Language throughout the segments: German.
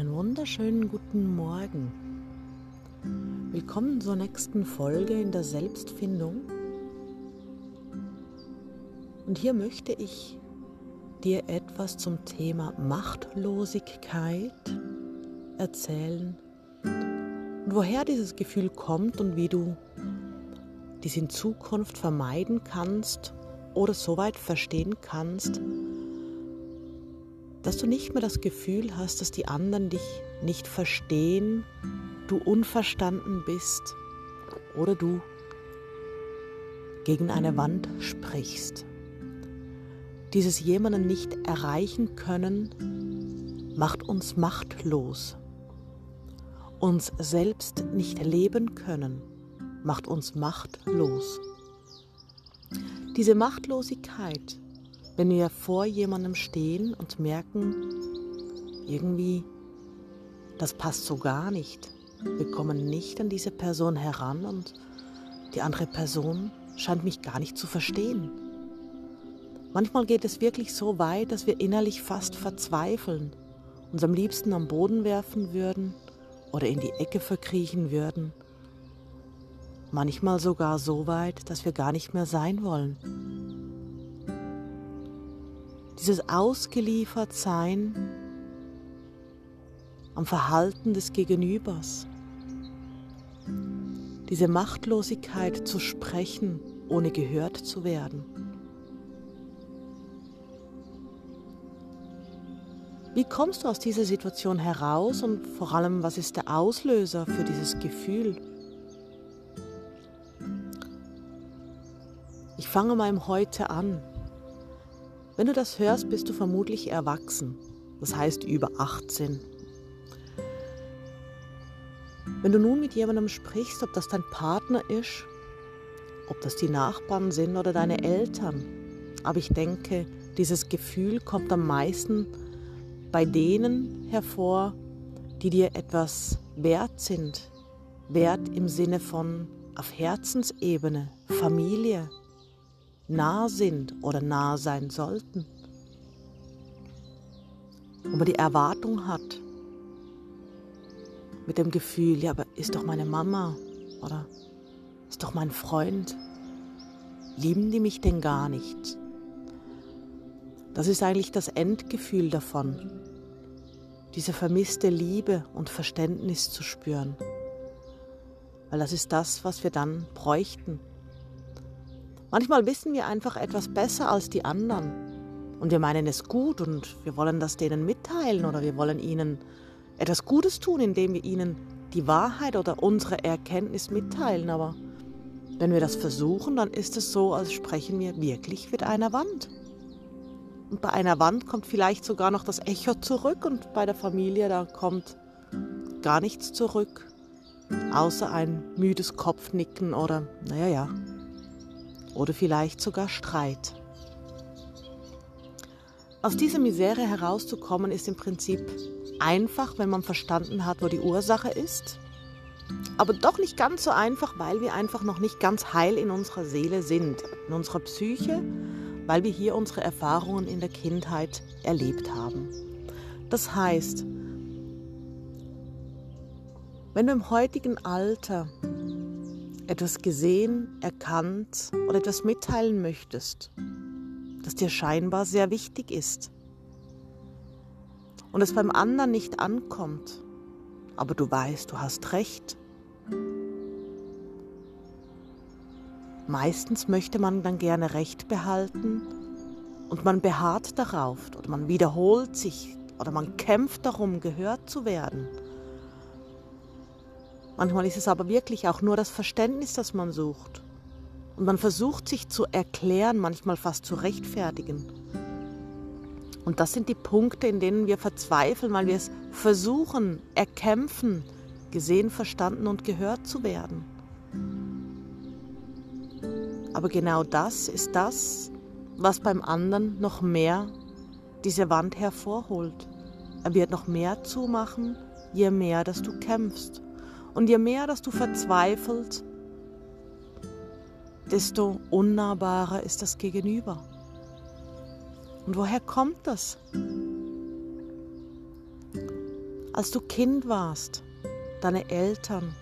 Einen wunderschönen guten Morgen. Willkommen zur nächsten Folge in der Selbstfindung. Und hier möchte ich dir etwas zum Thema Machtlosigkeit erzählen und woher dieses Gefühl kommt und wie du dies in Zukunft vermeiden kannst oder so weit verstehen kannst, dass du nicht mehr das Gefühl hast, dass die anderen dich nicht verstehen, du unverstanden bist oder du gegen eine Wand sprichst. Dieses jemanden nicht erreichen können, macht uns machtlos. Uns selbst nicht leben können, macht uns machtlos. Diese Machtlosigkeit wenn wir vor jemandem stehen und merken, irgendwie, das passt so gar nicht. Wir kommen nicht an diese Person heran und die andere Person scheint mich gar nicht zu verstehen. Manchmal geht es wirklich so weit, dass wir innerlich fast verzweifeln, uns am liebsten am Boden werfen würden oder in die Ecke verkriechen würden. Manchmal sogar so weit, dass wir gar nicht mehr sein wollen dieses Ausgeliefertsein am Verhalten des Gegenübers, diese Machtlosigkeit zu sprechen, ohne gehört zu werden. Wie kommst du aus dieser Situation heraus und vor allem, was ist der Auslöser für dieses Gefühl? Ich fange mal im Heute an. Wenn du das hörst, bist du vermutlich erwachsen, das heißt über 18. Wenn du nun mit jemandem sprichst, ob das dein Partner ist, ob das die Nachbarn sind oder deine Eltern, aber ich denke, dieses Gefühl kommt am meisten bei denen hervor, die dir etwas wert sind. Wert im Sinne von auf Herzensebene, Familie, nah sind oder nah sein sollten. Und man die Erwartung hat, mit dem Gefühl, ja, aber ist doch meine Mama oder ist doch mein Freund. Lieben die mich denn gar nicht? Das ist eigentlich das Endgefühl davon, diese vermisste Liebe und Verständnis zu spüren. Weil das ist das, was wir dann bräuchten. Manchmal wissen wir einfach etwas besser als die anderen. Und wir meinen es gut und wir wollen das denen mitteilen oder wir wollen ihnen etwas Gutes tun, indem wir ihnen die Wahrheit oder unsere Erkenntnis mitteilen. Aber wenn wir das versuchen, dann ist es so, als sprechen wir wirklich mit einer Wand. Und bei einer Wand kommt vielleicht sogar noch das Echo zurück und bei der Familie, da kommt gar nichts zurück, außer ein müdes Kopfnicken oder, naja, ja, oder vielleicht sogar Streit. Aus dieser Misere herauszukommen ist im Prinzip einfach, wenn man verstanden hat, wo die Ursache ist, aber doch nicht ganz so einfach, weil wir einfach noch nicht ganz heil in unserer Seele sind, in unserer Psyche, weil wir hier unsere Erfahrungen in der Kindheit erlebt haben. Das heißt, wenn du im heutigen Alter etwas gesehen, erkannt oder etwas mitteilen möchtest, das dir scheinbar sehr wichtig ist und es beim anderen nicht ankommt, aber du weißt, du hast recht. Meistens möchte man dann gerne Recht behalten und man beharrt darauf oder man wiederholt sich oder man kämpft darum, gehört zu werden. Manchmal ist es aber wirklich auch nur das Verständnis, das man sucht. Und man versucht sich zu erklären, manchmal fast zu rechtfertigen. Und das sind die Punkte, in denen wir verzweifeln, weil wir es versuchen, erkämpfen, gesehen, verstanden und gehört zu werden. Aber genau das ist das, was beim anderen noch mehr diese Wand hervorholt. Er wird noch mehr zumachen, je mehr, dass du kämpfst. Und je mehr, dass du verzweifelt, desto unnahbarer ist das Gegenüber. Und woher kommt das? Als du Kind warst, deine Eltern,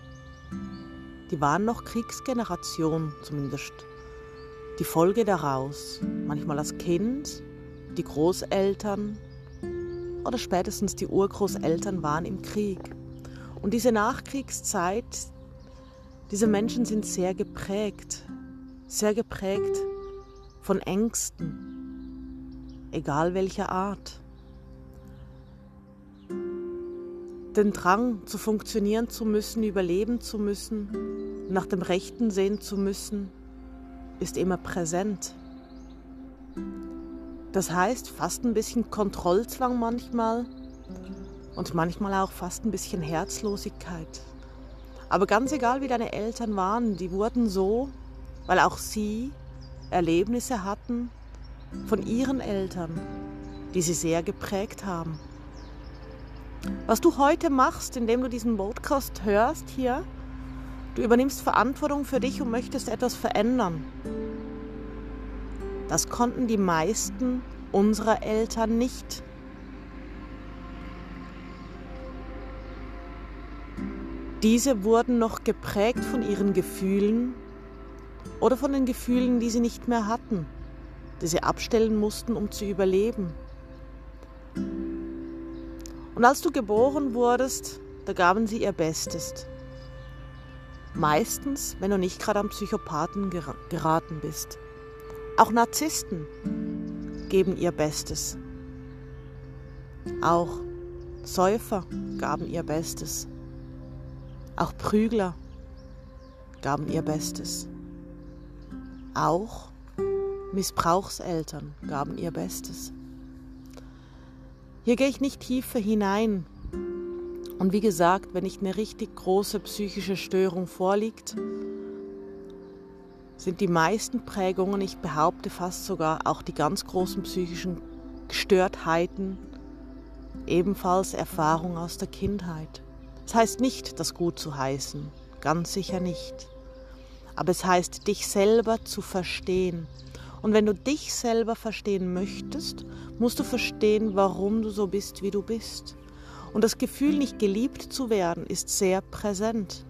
die waren noch Kriegsgeneration zumindest. Die Folge daraus, manchmal als Kind, die Großeltern oder spätestens die Urgroßeltern waren im Krieg. Und diese Nachkriegszeit, diese Menschen sind sehr geprägt, sehr geprägt von Ängsten, egal welcher Art. Den Drang zu funktionieren zu müssen, überleben zu müssen, nach dem Rechten sehen zu müssen, ist immer präsent. Das heißt fast ein bisschen Kontrollzwang manchmal und manchmal auch fast ein bisschen Herzlosigkeit. Aber ganz egal, wie deine Eltern waren, die wurden so, weil auch sie Erlebnisse hatten von ihren Eltern, die sie sehr geprägt haben. Was du heute machst, indem du diesen Podcast hörst hier, du übernimmst Verantwortung für dich und möchtest etwas verändern. Das konnten die meisten unserer Eltern nicht. Diese wurden noch geprägt von ihren Gefühlen oder von den Gefühlen, die sie nicht mehr hatten, die sie abstellen mussten, um zu überleben. Und als du geboren wurdest, da gaben sie ihr Bestes. Meistens, wenn du nicht gerade am Psychopathen geraten bist. Auch Narzissten geben ihr Bestes. Auch Säufer gaben ihr Bestes. Auch Prügler gaben ihr Bestes. Auch Missbrauchseltern gaben ihr Bestes. Hier gehe ich nicht tiefer hinein. Und wie gesagt, wenn nicht eine richtig große psychische Störung vorliegt, sind die meisten Prägungen, ich behaupte fast sogar auch die ganz großen psychischen Gestörtheiten, ebenfalls Erfahrung aus der Kindheit. Das heißt nicht, das gut zu heißen, ganz sicher nicht. Aber es heißt, dich selber zu verstehen und wenn du dich selber verstehen möchtest, musst du verstehen, warum du so bist, wie du bist. Und das Gefühl, nicht geliebt zu werden, ist sehr präsent.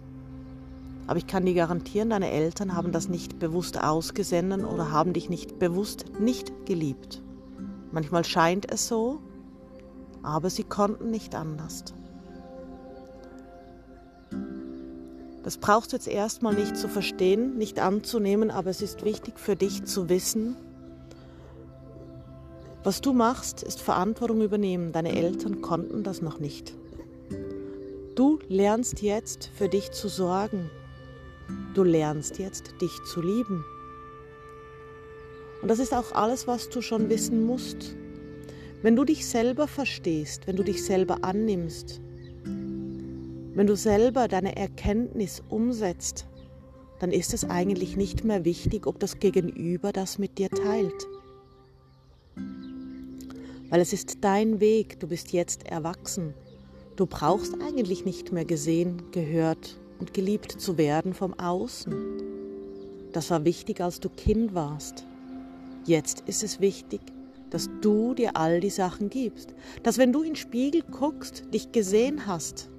Aber ich kann dir garantieren, deine Eltern haben das nicht bewusst ausgesendet oder haben dich nicht bewusst nicht geliebt. Manchmal scheint es so, aber sie konnten nicht anders. Das brauchst du jetzt erstmal nicht zu verstehen, nicht anzunehmen, aber es ist wichtig für dich zu wissen, was du machst, ist Verantwortung übernehmen. Deine Eltern konnten das noch nicht. Du lernst jetzt für dich zu sorgen. Du lernst jetzt dich zu lieben. Und das ist auch alles, was du schon wissen musst. Wenn du dich selber verstehst, wenn du dich selber annimmst, wenn du selber deine Erkenntnis umsetzt, dann ist es eigentlich nicht mehr wichtig, ob das Gegenüber das mit dir teilt. Weil es ist dein Weg, du bist jetzt erwachsen. Du brauchst eigentlich nicht mehr gesehen, gehört und geliebt zu werden vom Außen. Das war wichtig, als du Kind warst. Jetzt ist es wichtig, dass du dir all die Sachen gibst. Dass wenn du in den Spiegel guckst, dich gesehen hast,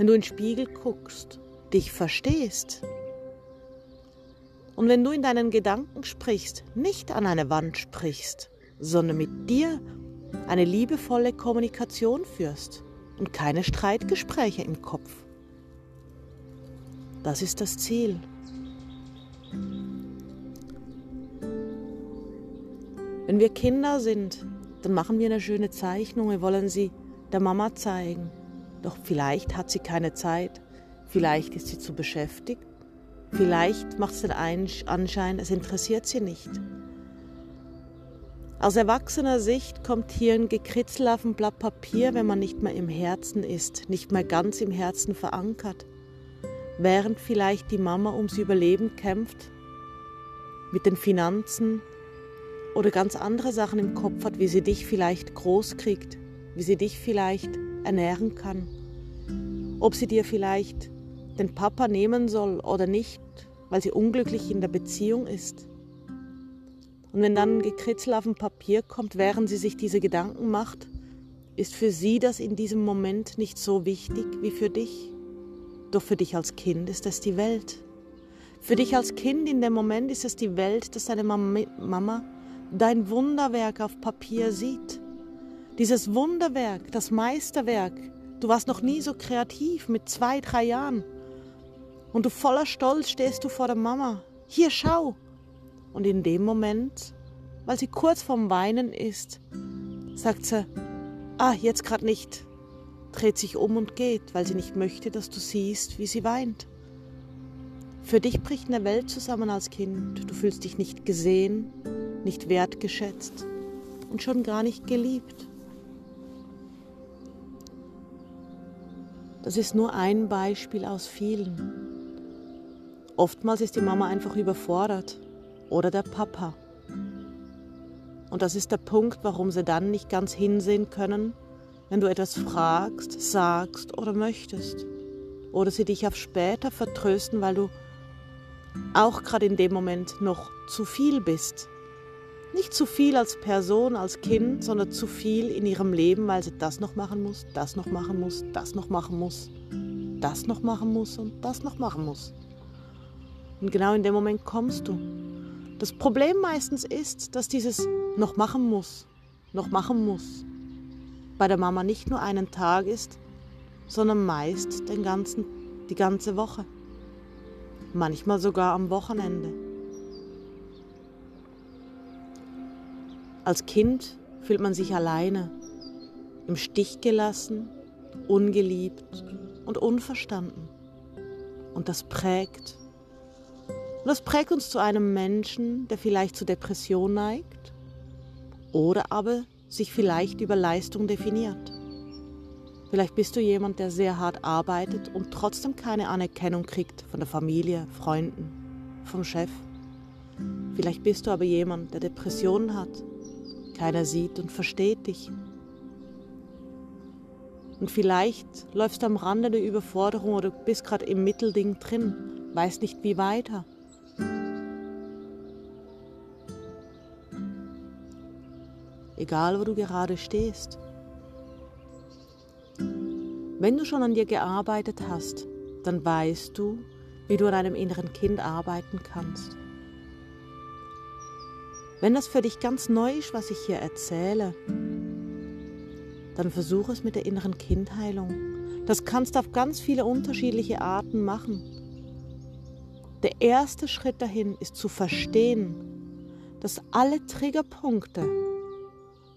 wenn du in den Spiegel guckst, dich verstehst. Und wenn du in deinen Gedanken sprichst, nicht an eine Wand sprichst, sondern mit dir eine liebevolle Kommunikation führst und keine Streitgespräche im Kopf. Das ist das Ziel. Wenn wir Kinder sind, dann machen wir eine schöne Zeichnung, wir wollen sie der Mama zeigen. Doch vielleicht hat sie keine Zeit, vielleicht ist sie zu beschäftigt, vielleicht macht es den Anschein, es interessiert sie nicht. Aus erwachsener Sicht kommt hier ein Gekritzel auf ein Blatt Papier, wenn man nicht mehr im Herzen ist, nicht mehr ganz im Herzen verankert. Während vielleicht die Mama ums Überleben kämpft, mit den Finanzen oder ganz andere Sachen im Kopf hat, wie sie dich vielleicht groß kriegt, wie sie dich vielleicht ernähren kann. Ob sie dir vielleicht den Papa nehmen soll oder nicht, weil sie unglücklich in der Beziehung ist. Und wenn dann ein Gekritzel auf dem Papier kommt, während sie sich diese Gedanken macht, ist für sie das in diesem Moment nicht so wichtig wie für dich. Doch für dich als Kind ist es die Welt. Für dich als Kind in dem Moment ist es die Welt, dass deine Mama dein Wunderwerk auf Papier sieht. Dieses Wunderwerk, das Meisterwerk. Du warst noch nie so kreativ mit zwei, drei Jahren. Und du voller Stolz stehst du vor der Mama. Hier, schau. Und in dem Moment, weil sie kurz vorm Weinen ist, sagt sie, ah, jetzt gerade nicht, dreht sich um und geht, weil sie nicht möchte, dass du siehst, wie sie weint. Für dich bricht eine Welt zusammen als Kind. Du fühlst dich nicht gesehen, nicht wertgeschätzt und schon gar nicht geliebt. Das ist nur ein Beispiel aus vielen. Oftmals ist die Mama einfach überfordert oder der Papa. Und das ist der Punkt, warum sie dann nicht ganz hinsehen können, wenn du etwas fragst, sagst oder möchtest. Oder sie dich auf später vertrösten, weil du auch gerade in dem Moment noch zu viel bist. Nicht zu viel als Person, als Kind, sondern zu viel in ihrem Leben, weil sie das noch machen muss, das noch machen muss, das noch machen muss, das noch machen muss und das noch machen muss. Und genau in dem Moment kommst du. Das Problem meistens ist, dass dieses noch machen muss, noch machen muss, bei der Mama nicht nur einen Tag ist, sondern meist den ganzen, die ganze Woche. Manchmal sogar am Wochenende. Als Kind fühlt man sich alleine, im Stich gelassen, ungeliebt und unverstanden. Und das prägt. Und das prägt uns zu einem Menschen, der vielleicht zu Depression neigt oder aber sich vielleicht über Leistung definiert. Vielleicht bist du jemand, der sehr hart arbeitet und trotzdem keine Anerkennung kriegt von der Familie, Freunden, vom Chef. Vielleicht bist du aber jemand, der Depressionen hat keiner sieht und versteht dich. Und vielleicht läufst du am Rande der Überforderung oder bist gerade im Mittelding drin, weißt nicht wie weiter. Egal, wo du gerade stehst. Wenn du schon an dir gearbeitet hast, dann weißt du, wie du an einem inneren Kind arbeiten kannst. Wenn das für dich ganz neu ist, was ich hier erzähle, dann versuche es mit der inneren Kindheilung. Das kannst du auf ganz viele unterschiedliche Arten machen. Der erste Schritt dahin ist zu verstehen, dass alle Triggerpunkte,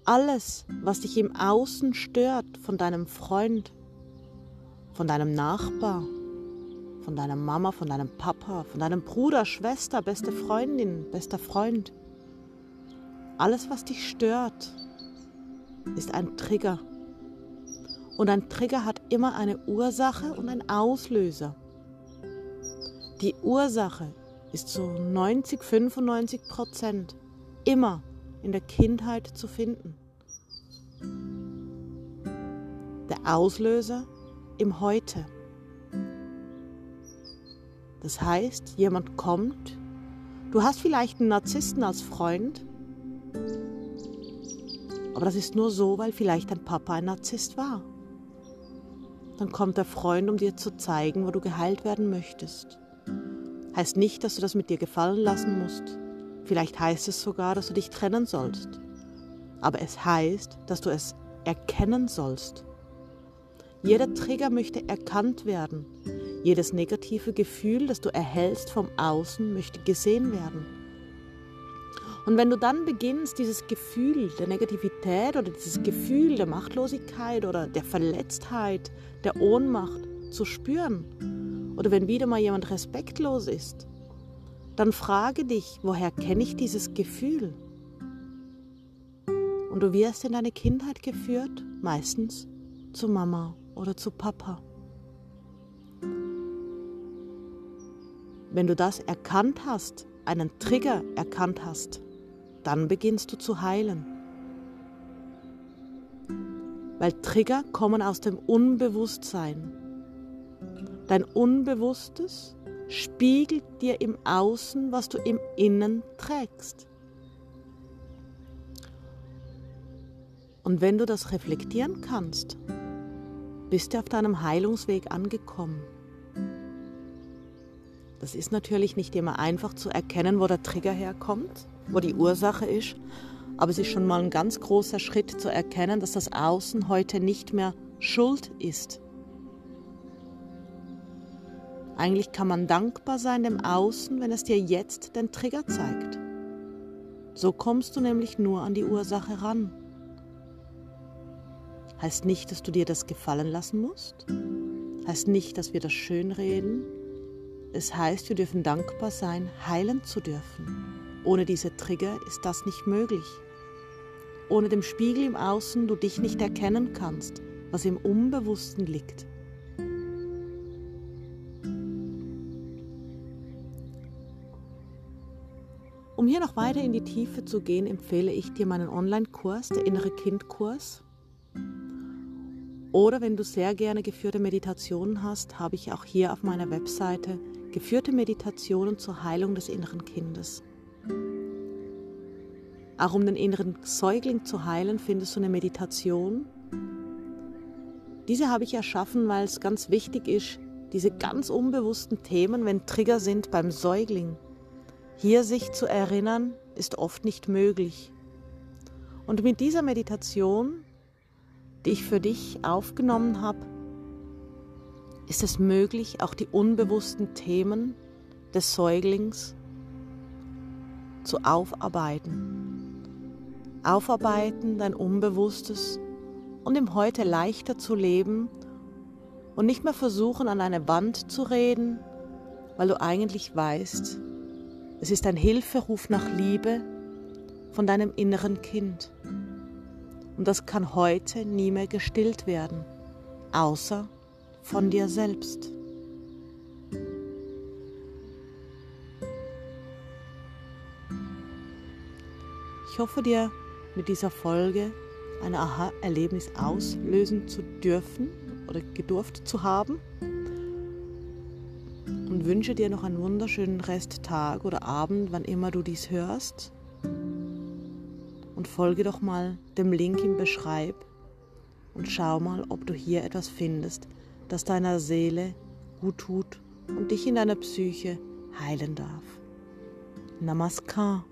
alles, was dich im Außen stört, von deinem Freund, von deinem Nachbar, von deiner Mama, von deinem Papa, von deinem Bruder, Schwester, beste Freundin, bester Freund, alles, was dich stört, ist ein Trigger. Und ein Trigger hat immer eine Ursache und einen Auslöser. Die Ursache ist zu 90, 95 Prozent immer in der Kindheit zu finden. Der Auslöser im Heute. Das heißt, jemand kommt, du hast vielleicht einen Narzissten als Freund aber das ist nur so, weil vielleicht dein Papa ein Narzisst war. Dann kommt der Freund, um dir zu zeigen, wo du geheilt werden möchtest. Heißt nicht, dass du das mit dir gefallen lassen musst. Vielleicht heißt es sogar, dass du dich trennen sollst. Aber es heißt, dass du es erkennen sollst. Jeder Trigger möchte erkannt werden. Jedes negative Gefühl, das du erhältst vom Außen, möchte gesehen werden. Und wenn du dann beginnst, dieses Gefühl der Negativität oder dieses Gefühl der Machtlosigkeit oder der Verletztheit, der Ohnmacht zu spüren, oder wenn wieder mal jemand respektlos ist, dann frage dich, woher kenne ich dieses Gefühl? Und du wirst in deine Kindheit geführt, meistens zu Mama oder zu Papa. Wenn du das erkannt hast, einen Trigger erkannt hast, dann beginnst du zu heilen. Weil Trigger kommen aus dem Unbewusstsein. Dein Unbewusstes spiegelt dir im Außen, was du im Innen trägst. Und wenn du das reflektieren kannst, bist du auf deinem Heilungsweg angekommen. Das ist natürlich nicht immer einfach zu erkennen, wo der Trigger herkommt, wo die Ursache ist, aber es ist schon mal ein ganz großer Schritt zu erkennen, dass das Außen heute nicht mehr Schuld ist. Eigentlich kann man dankbar sein dem Außen, wenn es dir jetzt den Trigger zeigt. So kommst du nämlich nur an die Ursache ran. Heißt nicht, dass du dir das gefallen lassen musst. Heißt nicht, dass wir das schönreden. Es heißt, wir dürfen dankbar sein, heilen zu dürfen. Ohne diese Trigger ist das nicht möglich. Ohne dem Spiegel im Außen du dich nicht erkennen kannst, was im Unbewussten liegt. Um hier noch weiter in die Tiefe zu gehen, empfehle ich dir meinen Online-Kurs, der innere Kind-Kurs. Oder wenn du sehr gerne geführte Meditationen hast, habe ich auch hier auf meiner Webseite geführte Meditationen zur Heilung des inneren Kindes. Auch um den inneren Säugling zu heilen, findest du eine Meditation. Diese habe ich erschaffen, weil es ganz wichtig ist, diese ganz unbewussten Themen, wenn Trigger sind beim Säugling, hier sich zu erinnern, ist oft nicht möglich. Und mit dieser Meditation, die ich für dich aufgenommen habe, ist es möglich, auch die unbewussten Themen des Säuglings zu aufarbeiten. Aufarbeiten dein Unbewusstes und im Heute leichter zu leben und nicht mehr versuchen, an eine Wand zu reden, weil du eigentlich weißt, es ist ein Hilferuf nach Liebe von deinem inneren Kind. Und das kann heute nie mehr gestillt werden, außer von dir selbst. Ich hoffe dir mit dieser Folge ein Aha-Erlebnis auslösen zu dürfen oder gedurft zu haben und wünsche dir noch einen wunderschönen Resttag oder Abend, wann immer du dies hörst. Und folge doch mal dem Link im Beschreib und schau mal, ob du hier etwas findest, das deiner Seele gut tut und dich in deiner Psyche heilen darf. Namaskar.